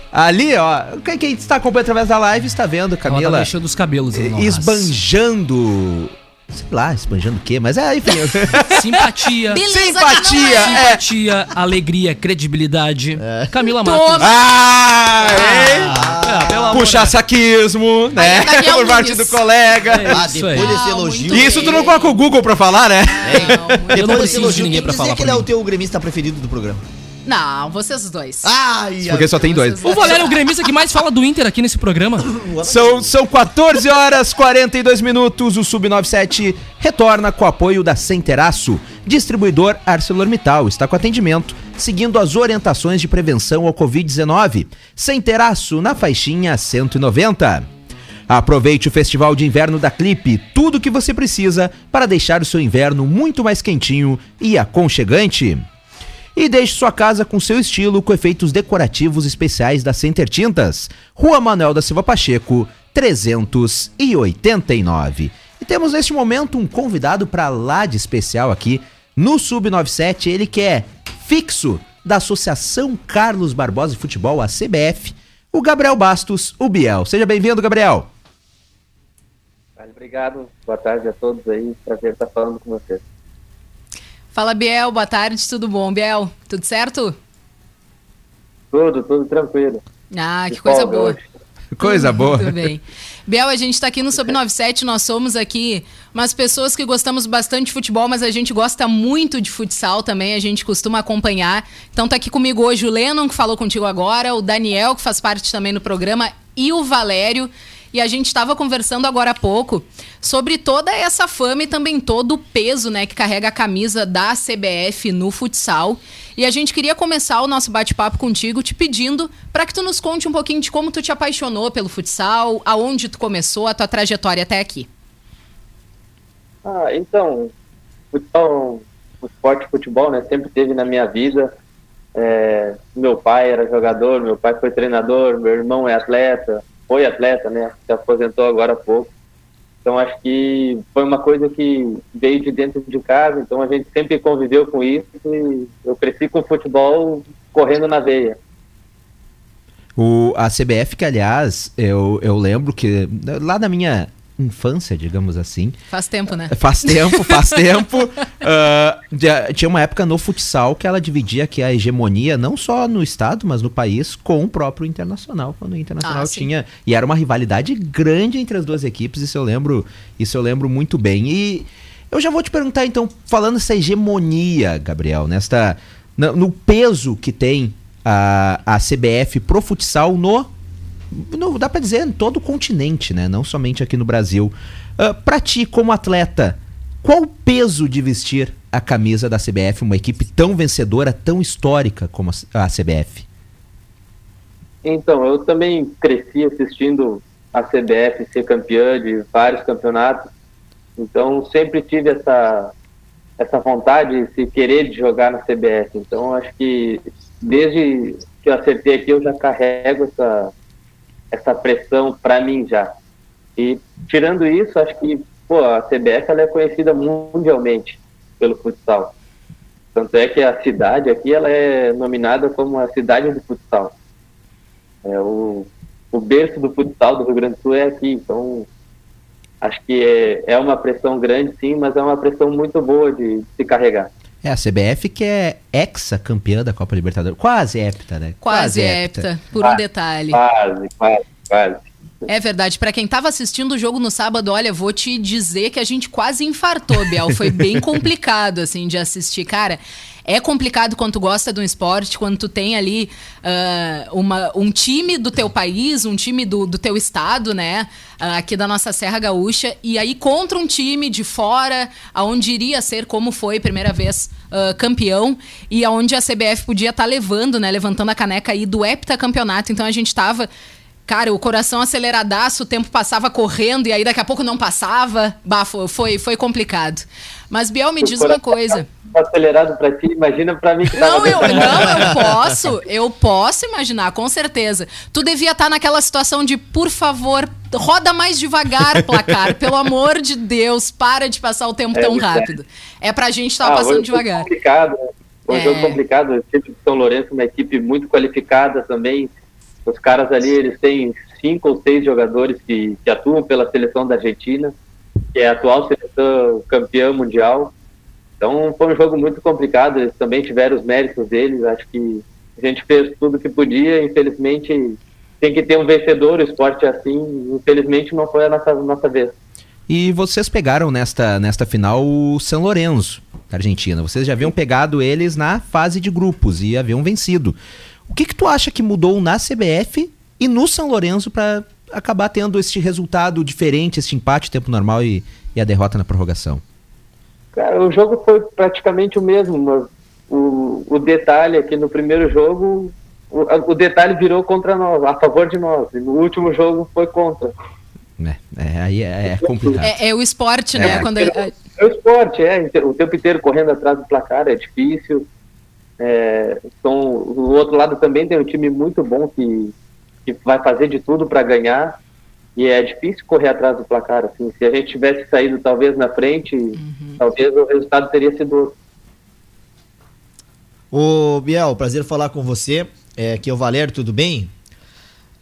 Ali, ó, quem, está acompanhando através da live está vendo Ela tá Camila mexendo os cabelos. Haas. esbanjando, sei lá, esbanjando o quê, mas é, enfim. Simpatia. Beleza Simpatia, que é. é. Simpatia, alegria, credibilidade. Camila Toma. Matos. ah, hein? Ah, pelo amor Puxar saquismo, né? Por parte do colega. É Ah, isso depois desse Ah, elogio. E isso tu não coloca o Google pra falar, né? Eu não Depois desse preciso de elogio, ninguém que pra dizer falar que por ele é o teu gremista preferido do programa. Não, vocês dois. Ai, Porque só tem dois. O Valério é o gremista que mais fala do Inter aqui nesse programa. São, são 14 horas 42 minutos. O Sub97 retorna com o apoio da Centeraço, distribuidor ArcelorMittal. Está com atendimento, seguindo as orientações de prevenção ao Covid-19. Centeraço na faixinha 190. Aproveite o Festival de Inverno da Clipe, tudo o que você precisa para deixar o seu inverno muito mais quentinho e aconchegante. E deixe sua casa com seu estilo com efeitos decorativos especiais da Center Tintas. Rua Manuel da Silva Pacheco, 389. E temos neste momento um convidado para lá de especial aqui no Sub97, ele que é fixo da Associação Carlos Barbosa de Futebol, a CBF, o Gabriel Bastos, o Biel. Seja bem-vindo, Gabriel. Obrigado, boa tarde a todos aí, prazer estar falando com vocês. Fala, Biel, boa tarde, tudo bom, Biel? Tudo certo? Tudo, tudo tranquilo. Ah, que De coisa folga boa. hoje. Coisa boa. Muito bem. Biel, a gente tá aqui no Sub 97, nós somos aqui umas pessoas que gostamos bastante de futebol, mas a gente gosta muito de futsal também, a gente costuma acompanhar. Então tá aqui comigo hoje o Lennon, que falou contigo agora, o Daniel, que faz parte também do programa, e o Valério. E a gente estava conversando agora há pouco sobre toda essa fama e também todo o peso né, que carrega a camisa da CBF no futsal. E a gente queria começar o nosso bate-papo contigo te pedindo para que tu nos conte um pouquinho de como tu te apaixonou pelo futsal, aonde tu começou, a tua trajetória até aqui. Ah, então, futebol, o esporte futebol, né, sempre teve na minha vida. É, meu pai era jogador, meu pai foi treinador, meu irmão é atleta, foi atleta, né, se aposentou agora há pouco. Então acho que foi uma coisa que veio de dentro de casa, então a gente sempre conviveu com isso e eu cresci com futebol correndo na veia. O, a CBF, que aliás, eu, eu lembro que lá da minha infância, digamos assim. Faz tempo, né? Faz tempo, faz tempo. Uh, tinha uma época no futsal que ela dividia aqui a hegemonia, não só no estado, mas no país, com o próprio Internacional. Quando o Internacional Ah, sim. tinha. E era uma rivalidade grande entre as duas equipes, isso eu lembro, isso eu lembro muito bem. E eu já vou te perguntar, então, falando essa hegemonia, Gabriel, nesta. No, no peso que tem a, a CBF pro futsal no no- dá pra dizer em todo o continente, né? Não somente aqui no Brasil. Ah, pra ti, como atleta, qual o peso de vestir a camisa da CBF, uma equipe tão vencedora, tão histórica como a CBF? Então, eu também cresci assistindo a CBF ser campeã de vários campeonatos, então sempre tive essa, essa vontade, esse querer de jogar na CBF. Então, acho que desde que eu acertei aqui, eu já carrego essa, essa pressão para mim já. E tirando isso, acho que pô, a CBF ela é conhecida mundialmente pelo futsal. Tanto é que a cidade aqui ela é nominada como a cidade do futsal. É, o, o berço do futsal do Rio Grande do Sul é aqui, então acho que é, é uma pressão grande sim, mas é uma pressão muito boa de se carregar. É a CBF que é ex-campeã da Copa Libertadores. Quase hepta, né? Quase hepta, por um detalhe. Quase, quase, quase. É verdade, pra quem tava assistindo o jogo no sábado, olha, vou te dizer que a gente quase infartou, Biel. Foi bem complicado, assim, de assistir. Cara, é complicado quando tu gosta de um esporte, quando tu tem ali ah, uma, um time do teu país, um time do, do teu estado, né? ah, aqui da nossa Serra Gaúcha, e aí contra um time de fora, aonde iria ser, como foi, primeira vez ah, campeão, e aonde a CBF podia estar levando, né? Levantando a caneca aí do heptacampeonato. Então a gente tava. Cara, o coração aceleradaço, o tempo passava correndo e aí daqui a pouco não passava. Bah, foi, foi, complicado. Mas, Biel, me diz uma coisa. Acelerado pra ti, imagina pra mim que Não, eu, não, eu posso, eu posso imaginar, com certeza. Tu devia estar naquela situação de, por favor, roda mais devagar, placar. Pelo amor de Deus, para de passar o tempo É tão rápido. É pra gente estar Ah, passando devagar. complicado, né? Foi um É. jogo complicado. O time de São Lourenço, uma equipe muito qualificada também. Os caras ali, eles têm cinco ou seis jogadores que, que atuam pela seleção da Argentina, que é a atual seleção campeã mundial. Então foi um jogo muito complicado. Eles também tiveram os méritos deles. Acho que a gente fez tudo o que podia. Infelizmente, tem que ter um vencedor. O esporte é assim. Infelizmente, não foi a nossa, nossa vez. E vocês pegaram nesta, nesta final o São Lourenço, da Argentina. Vocês já haviam pegado eles na fase de grupos e haviam vencido. O que, que tu acha que mudou na CBF e no São Lourenço para acabar tendo este resultado diferente, este empate, tempo normal e, e a derrota na prorrogação? Cara, o jogo foi praticamente o mesmo, mas o, o detalhe aqui no primeiro jogo, o, o detalhe virou contra nós, a favor de nós. E no último jogo foi contra. É, é, aí é, é complicado. É, é o esporte, né? É. Quando É o esporte, é. O tempo inteiro correndo atrás do placar, é difícil. É, então, o outro lado também tem um time muito bom que, que vai fazer de tudo para ganhar. E é difícil correr atrás do placar. Assim. Se a gente tivesse saído talvez na frente, talvez o resultado teria sido outro. Ô, Biel, prazer falar com você. É, aqui é o Valério, tudo bem?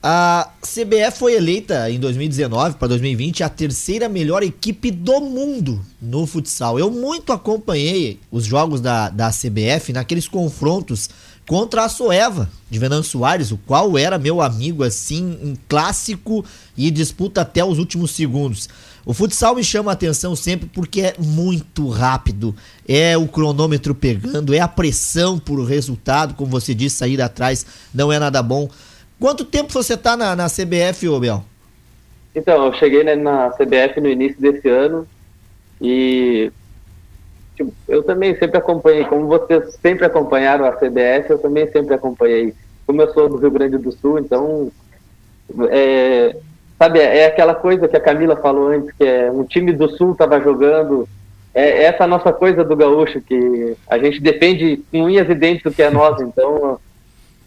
A CBF foi eleita em 2019 para 2020 a terceira melhor equipe do mundo no futsal. Eu muito acompanhei os jogos da, da CBF naqueles confrontos contra a Soeva de Venan Soares, o qual era meu amigo assim, um clássico e disputa até os últimos segundos. O futsal me chama a atenção sempre porque é muito rápido, é o cronômetro pegando, é a pressão por resultado, como você disse, sair atrás não é nada bom. Quanto tempo você tá na, na CBF, ô Biel? Então, eu cheguei né, na CBF no início desse ano e tipo, eu também sempre acompanhei, como vocês sempre acompanharam a CBF, eu também sempre acompanhei. Como eu sou do Rio Grande do Sul, então, é, sabe, é aquela coisa que a Camila falou antes, que é um time do Sul estava jogando, é essa nossa coisa do gaúcho, que a gente defende com unhas e dentes do que é nosso, então,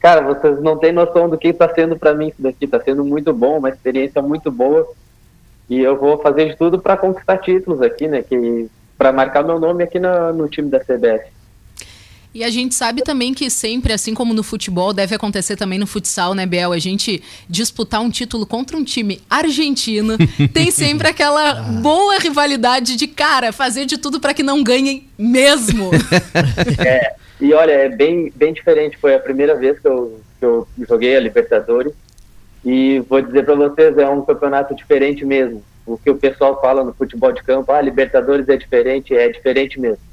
cara, vocês não têm noção do que está sendo para mim isso daqui, está sendo muito bom, uma experiência muito boa, e eu vou fazer de tudo para conquistar títulos aqui, né, que para marcar meu nome aqui na- no time da CBF. E a gente sabe também que sempre, assim como no futebol, deve acontecer também no futsal, né, Bel? A gente disputar um título contra um time argentino tem sempre aquela boa rivalidade de, cara, fazer de tudo para que não ganhem mesmo. É, e olha, é bem, bem diferente. Foi a primeira vez que eu, que eu joguei a Libertadores. E vou dizer para vocês, é um campeonato diferente mesmo. O que o pessoal fala no futebol de campo, ah, Libertadores é diferente, é diferente mesmo.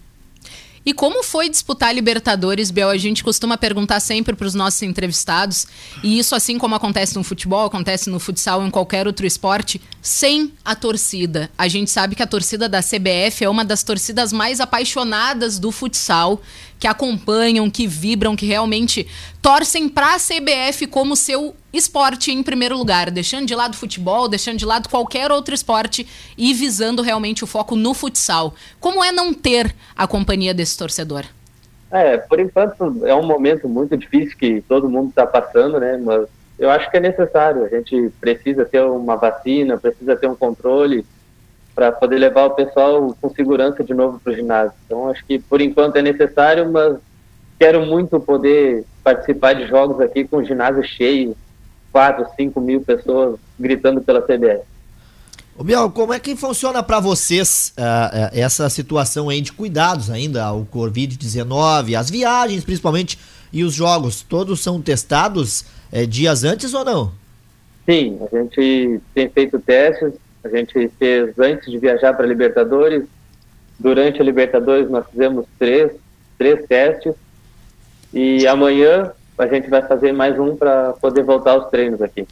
E como foi disputar Libertadores, Bel? A gente costuma perguntar sempre para os nossos entrevistados, e isso, assim como acontece no futebol, acontece no futsal, em qualquer outro esporte, sem a torcida. A gente sabe que a torcida da CBF é uma das torcidas mais apaixonadas do futsal, que acompanham, que vibram, que realmente torcem para a CBF como seu esporte em primeiro lugar, deixando de lado futebol, deixando de lado qualquer outro esporte e visando realmente o foco no futsal. Como é não ter a companhia desse torcedor? É, por enquanto é um momento muito difícil que todo mundo está passando, né? Mas eu acho que é necessário. A gente precisa ter uma vacina, precisa ter um controle para poder levar o pessoal com segurança de novo para o ginásio. Então acho que por enquanto é necessário, mas quero muito poder participar de jogos aqui com o ginásio cheio, 4, 5 mil pessoas gritando pela CBF. Ô Biel, como é que funciona para vocês ah, essa situação aí de cuidados ainda ao Covid-19, as viagens principalmente e os jogos? Todos são testados eh, dias antes ou não? Sim, a gente tem feito testes, a gente fez antes de viajar para a Libertadores, durante a Libertadores nós fizemos três, três testes e amanhã a gente vai fazer mais um para poder voltar aos treinos aqui.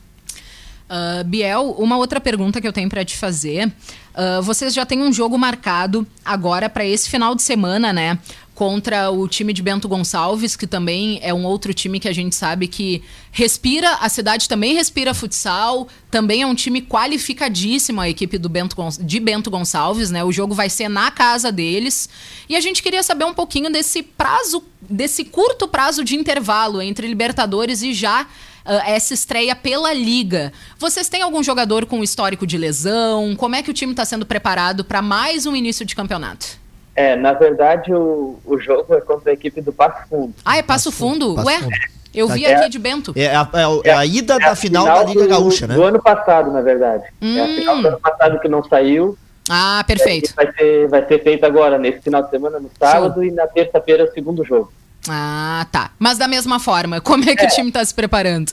Uh, Biel, uma outra pergunta que eu tenho para te fazer. Uh, vocês já têm um jogo marcado agora para esse final de semana, né? Contra o time de Bento Gonçalves, que também é um outro time que a gente sabe que respira, a cidade também respira futsal, também é um time qualificadíssimo, a equipe do Bento, de Bento Gonçalves, né? O jogo vai ser na casa deles. E a gente queria saber um pouquinho desse prazo, desse curto prazo de intervalo entre Libertadores e já ah, essa estreia pela Liga. Vocês têm algum jogador com histórico de lesão? Como é que o time está sendo preparado para mais um início de campeonato? É, na verdade o, o jogo é contra a equipe do Passo Fundo. Ah, é Passo Fundo? Passo Ué, Fundo. eu vi É. aqui de Bento. É a, é o- é a ida É da a final, da Liga do- Gaúcha, né? Do ano passado, na verdade. É a final do ano passado que não saiu. Ah, perfeito. vai ser, vai ser feito agora, nesse final de semana, no sábado, e na terça-feira, o segundo jogo. Ah, tá. Mas da mesma forma, como é que o time está se preparando?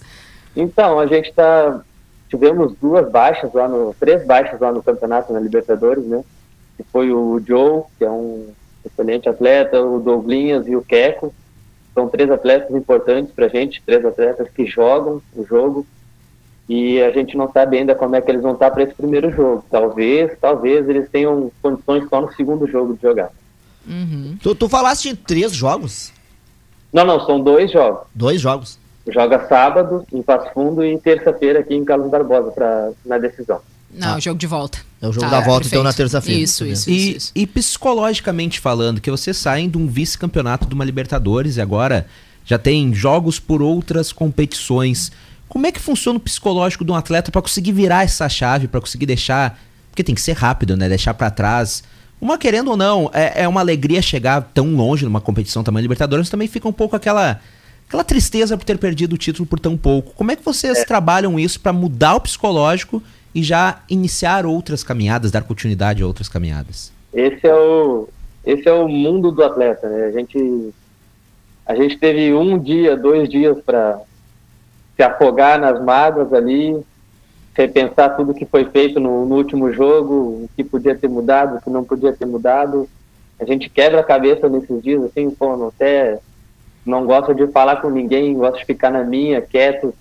Então, a gente tá. Tivemos duas baixas lá no. três baixas lá no campeonato na Libertadores, né? Que foi o Joe, que é um excelente atleta, o Douglinhas e o Queco. São três atletas importantes pra gente, três atletas que jogam o jogo. E a gente não sabe ainda como é que eles vão estar para esse primeiro jogo. Talvez, talvez eles tenham condições só no segundo jogo de jogar. Uhum. Tu, tu falaste em três jogos? Não, não, são dois jogos. Dois jogos. Joga sábado em Passo Fundo e terça-feira aqui em Carlos Barbosa pra, na decisão. Não, jogo de volta. É o jogo Tá, da volta, então, perfeito. na terça-feira. Isso, isso, E, isso, isso. e psicologicamente falando, que vocês saem de um vice-campeonato de uma Libertadores e agora já tem jogos por outras competições. Como é que funciona o psicológico de um atleta para conseguir virar essa chave, para conseguir deixar. Porque tem que ser rápido, né? Deixar para trás. Uma querendo ou não, é, é uma alegria chegar tão longe numa competição tamanho Libertadores, mas também fica um pouco aquela aquela tristeza por ter perdido o título por tão pouco. Como é que vocês trabalham isso para mudar o psicológico e já iniciar outras caminhadas, dar continuidade a outras caminhadas? Esse é o, esse é o mundo do atleta, né? A gente, a gente teve um dia, dois dias para se afogar nas mágoas ali, repensar tudo que foi feito no, no último jogo, o que podia ter mudado, o que não podia ter mudado. A gente quebra a cabeça nesses dias, assim, pô, não até não gosto de falar com ninguém, gosto de ficar na minha, quieto.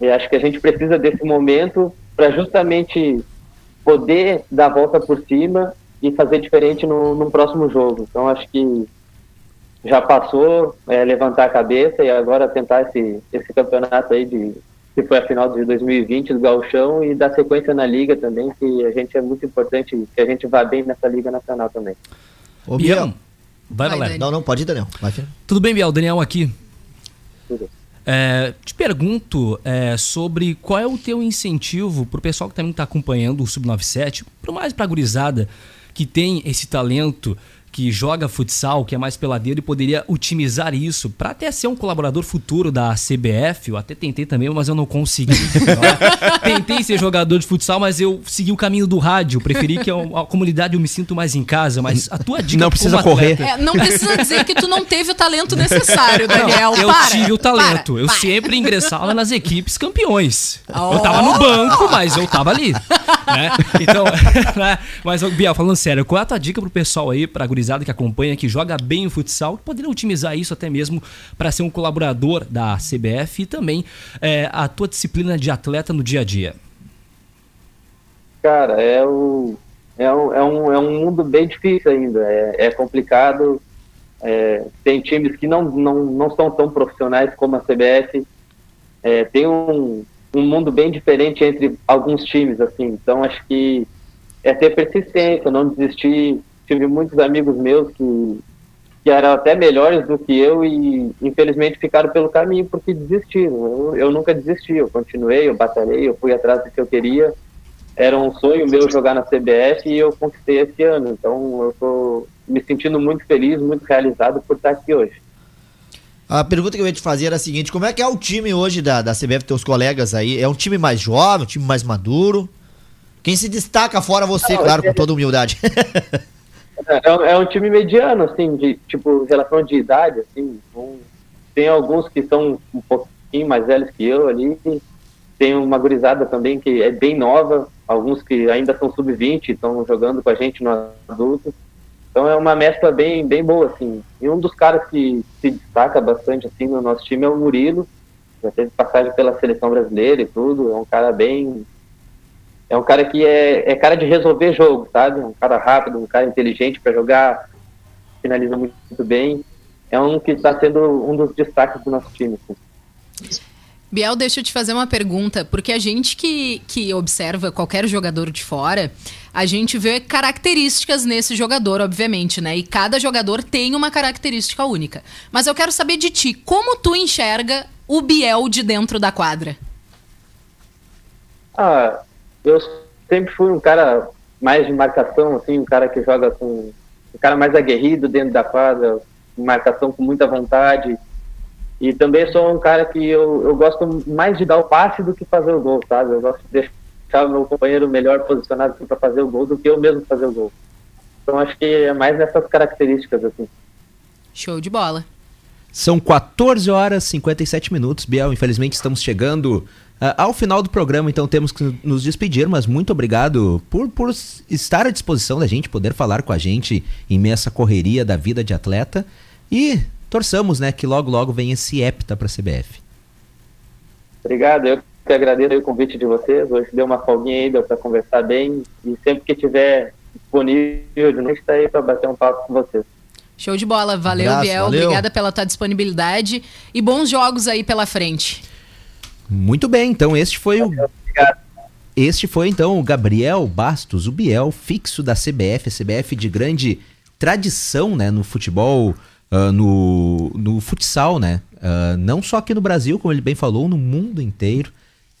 E acho que a gente precisa desse momento para justamente poder dar a volta por cima e fazer diferente no, no próximo jogo. Então acho que já passou, é, levantar a cabeça e agora tentar esse, esse campeonato aí de que foi a final de 2020 do Gauchão e dar sequência na liga também, que a gente é muito importante que a gente vá bem nessa liga nacional também. Ô, Biel, vai, Vai. Não, não, pode ir, Daniel. Vai. Tudo bem, Biel? Daniel aqui. Tudo. É, te pergunto é, sobre qual é o teu incentivo pro pessoal que também está acompanhando o Sub-97, por mais pra gurizada que tem esse talento, que joga futsal, que é mais peladeiro e poderia otimizar isso para até ser um colaborador futuro da CBF. Eu até tentei também, mas eu não consegui. Não tentei ser jogador de futsal, mas eu segui o caminho do rádio. Preferi que a, a comunidade eu me sinto mais em casa. Mas a tua dica Não como precisa atleta- correr. É, não precisa dizer que tu não teve o talento necessário, Daniel. eu para, tive o talento. para, eu para. sempre ingressava nas equipes campeões. Oh. Eu tava no banco, mas eu tava ali. né? Então, né? mas, Biel, falando sério, qual é a tua dica pro pessoal aí, pra gurizada que acompanha, que joga bem o futsal, poderia otimizar isso até mesmo pra ser um colaborador da CBF e também é, a tua disciplina de atleta no dia a dia? Cara, é, o, é, um, é, um, é um mundo bem difícil ainda. É, é complicado. é, tem times que não, não, não são tão profissionais como a CBF. É, tem um, um mundo bem diferente entre alguns times, assim. Então, acho que é ter persistência, não desistir. Tive muitos amigos meus que, que eram até melhores do que eu e, infelizmente, ficaram pelo caminho porque desistiram. Eu, eu nunca desisti, eu continuei, eu batalhei, eu fui atrás do que eu queria era um sonho meu jogar na CBF e eu conquistei esse ano. Então eu tô me sentindo muito feliz, muito realizado por estar aqui hoje. A pergunta que eu ia te fazer era a seguinte: como é que é o time hoje da, da CBF, teus colegas aí? É um time mais jovem, um time mais maduro? Quem se destaca fora você, Não, claro, com toda humildade. É, é um- é um time mediano, assim, de tipo, em relação de idade, assim. um- tem alguns que são um pouquinho mais velhos que eu ali. Tem uma gurizada também que é bem nova, alguns que ainda são sub-20, estão jogando com a gente no adulto. Então é uma mescla bem, bem boa, assim. E um dos caras que se destaca bastante, assim, no nosso time é o Murilo. Já teve passagem pela seleção brasileira e tudo. É um cara bem... É um cara que é, é cara de resolver jogo, sabe? Um cara rápido, um cara inteligente para jogar, finaliza muito, muito bem. É um que está sendo um dos destaques do nosso time. assim. Biel, deixa eu te fazer uma pergunta, porque a gente que, que observa qualquer jogador de fora, a gente vê características nesse jogador, obviamente, né? E cada jogador tem uma característica única. Mas eu quero saber de ti, como tu enxerga o Biel de dentro da quadra? Ah, eu sempre fui um cara mais de marcação, assim, um cara que joga com. um cara mais aguerrido dentro da quadra, marcação com muita vontade. E também sou um cara que eu, eu gosto mais de dar o passe do que fazer o gol, sabe? Eu gosto de deixar o meu companheiro melhor posicionado para fazer o gol do que eu mesmo fazer o gol. Então acho que é mais nessas características, assim. Show de bola. São 14 horas e 57 minutos, Biel. Infelizmente estamos chegando ao final do programa, então temos que nos despedir, mas muito obrigado por, por estar à disposição da gente, poder falar com a gente em a essa correria da vida de atleta. E torçamos, né, que logo logo venha esse hepta para a CBF. Obrigado, eu que agradeço o convite de vocês. Hoje deu uma folguinha aí, deu para conversar bem. E sempre que tiver disponível, de novo, está aí para bater um papo com vocês. Show de bola. Valeu, Abraço, Biel. valeu. Obrigada pela tua disponibilidade. E bons jogos aí pela frente. Muito bem, então este foi o Este foi então o Gabriel Bastos, o Biel, fixo da CBF, a CBF de grande tradição, né, no futebol, ah, no, no futsal, né? Ah, não só aqui no Brasil, como ele bem falou, no mundo inteiro.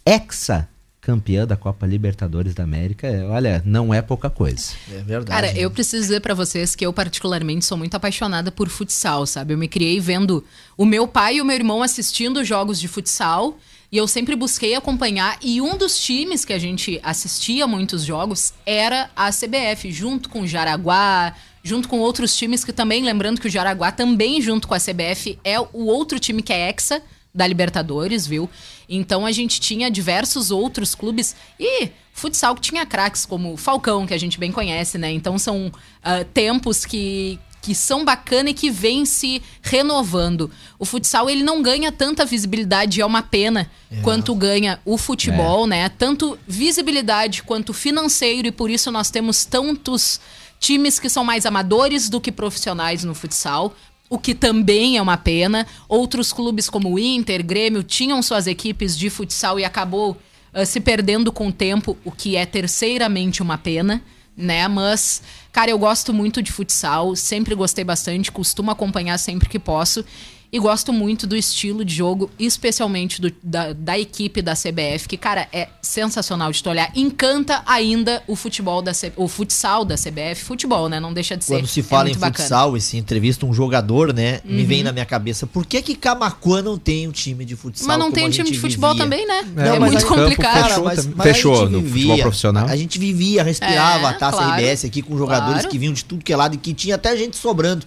Hexa campeã da Copa Libertadores da América, olha, não é pouca coisa. É verdade. Cara, eu preciso dizer pra vocês que eu particularmente sou muito apaixonada por futsal, sabe? Eu me criei vendo o meu pai e o meu irmão assistindo jogos de futsal e eu sempre busquei acompanhar e um dos times que a gente assistia muitos jogos era a CBF, junto com o Jaraguá, junto com outros times que também, lembrando que o Jaraguá também junto com a CBF é o outro time que é Hexa da Libertadores, viu? Então a gente tinha diversos outros clubes e futsal que tinha craques como Falcão, que a gente bem conhece, né? Então são ah, tempos que que são bacana e que vêm se renovando. O futsal ele não ganha tanta visibilidade, é uma pena, quanto ganha o futebol, né? Tanto visibilidade quanto financeiro, e por isso nós temos tantos times que são mais amadores do que profissionais no futsal. O que também é uma pena. Outros clubes como o Inter, Grêmio, tinham suas equipes de futsal e acabou ah, se perdendo com o tempo, o que é terceiramente uma pena, né? Mas, cara, eu gosto muito de futsal, sempre gostei bastante, costumo acompanhar sempre que posso. E gosto muito do estilo de jogo, especialmente do- da, da equipe da CBF, que, cara, é sensacional de tu olhar. Encanta ainda o futebol da C- o futsal da CBF. Futebol, né? Não deixa de ser. Quando se É fala em muito bacana. futsal, esse entrevista um jogador, né? Me Uhum. vem na minha cabeça. Por que que Camacuã não tem um time de futsal? Mas não como tem um time de futebol vivia? também, né? É, É, muito complicado. fechou mas- mas Fechou no futebol profissional. A gente vivia, respirava É, a taça claro. RBS aqui com jogadores Claro. que vinham de tudo que é lado e que tinha até gente sobrando.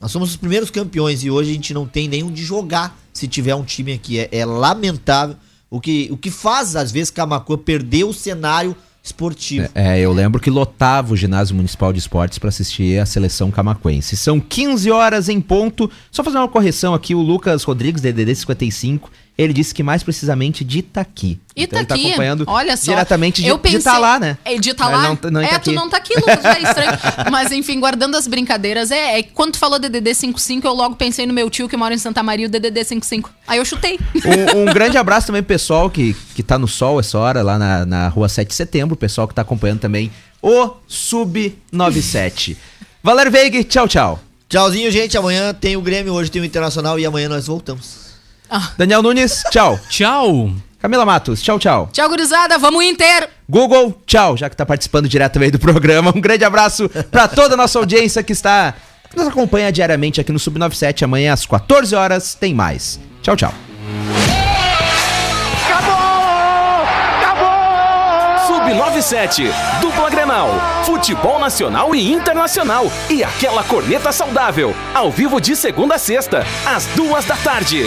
Nós somos os primeiros campeões e hoje a gente não tem nenhum de jogar se tiver um time aqui. É, é lamentável. O que, o que faz, às vezes, Camacuã perder o cenário esportivo. É, eu lembro que lotava o ginásio municipal de esportes para assistir a seleção camaquense. São 15 horas em ponto. Só fazer uma correção aqui, o Lucas Rodrigues, DDD 55, ele disse que mais precisamente de Itaqui. Então ele tá Itaqui, acompanhando olha só. diretamente de, eu de pensei, tá lá, né? É, de tá Mas lá. não tá- não é, Itaqui. tu não tá aqui, Lucas, é estranho. Mas enfim, guardando as brincadeiras, é, é quando tu falou DDD 55, eu logo pensei no meu tio que mora em Santa Maria, o DDD 55. Aí eu chutei. Um, um grande abraço também pro pessoal que, que tá no sol essa hora, lá na, na rua 7 de setembro, o pessoal que tá acompanhando também o Sub97. Valer Veig, tchau, tchau. Tchauzinho, gente. Amanhã tem o Grêmio, hoje tem o Internacional e amanhã nós voltamos. Daniel Nunes, tchau. Tchau. Camila Matos, tchau, tchau. Tchau, gurizada, vamos Inter! Google, tchau, já que tá participando direto aí do programa. Um grande abraço pra toda a nossa audiência que está que nos acompanha diariamente aqui no Sub97. Amanhã às 14 horas tem mais. Tchau, tchau. Sub97, dupla Grenal, futebol nacional e internacional e aquela corneta saudável, ao vivo de segunda a sexta, às duas da tarde.